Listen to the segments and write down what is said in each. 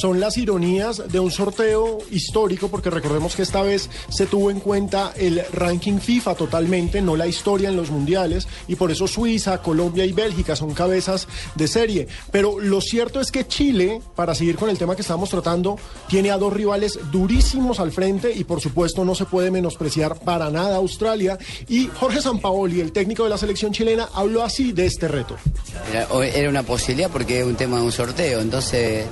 Son las ironías de un sorteo histórico, porque recordemos que esta vez se tuvo en cuenta el ranking FIFA totalmente, no la historia en los mundiales, y por eso Suiza, Colombia y Bélgica son cabezas de serie. Pero lo cierto es que Chile, para seguir con el tema que estamos tratando, tiene a dos rivales durísimos al frente y por supuesto no se puede menospreciar para nada a Australia. Y Jorge Sampaoli, el técnico de la selección chilena, habló así de este reto. Era una posibilidad porque es un tema de un sorteo, entonces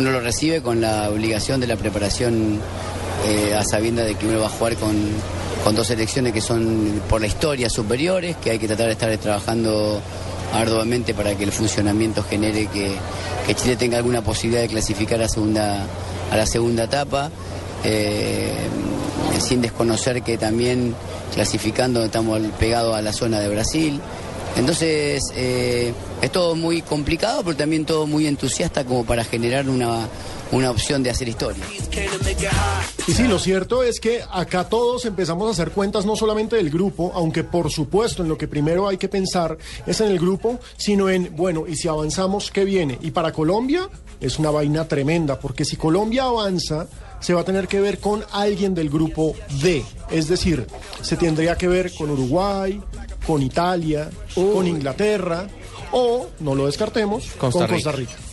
uno lo recibe con la obligación de la preparación eh, a sabienda de que uno va a jugar con, con dos selecciones que son por la historia superiores, que hay que tratar de estar trabajando arduamente para que el funcionamiento genere que, que Chile tenga alguna posibilidad de clasificar a, segunda, a la segunda etapa. eh, sin desconocer que también clasificando estamos pegados a la zona de Brasil. Entonces, eh, es todo muy complicado, pero también todo muy entusiasta como para generar una, una opción de hacer historia. Y sí, lo cierto es que acá todos empezamos a hacer cuentas no solamente del grupo, aunque por supuesto en lo que primero hay que pensar es en el grupo, sino en, bueno, y si avanzamos, ¿qué viene? Y para Colombia es una vaina tremenda, porque si Colombia avanza, se va a tener que ver con alguien del grupo D, es decir, se tendría que ver con Uruguay, con Italia, con Inglaterra, o, no lo descartemos, Costa con Rica. Costa Rica.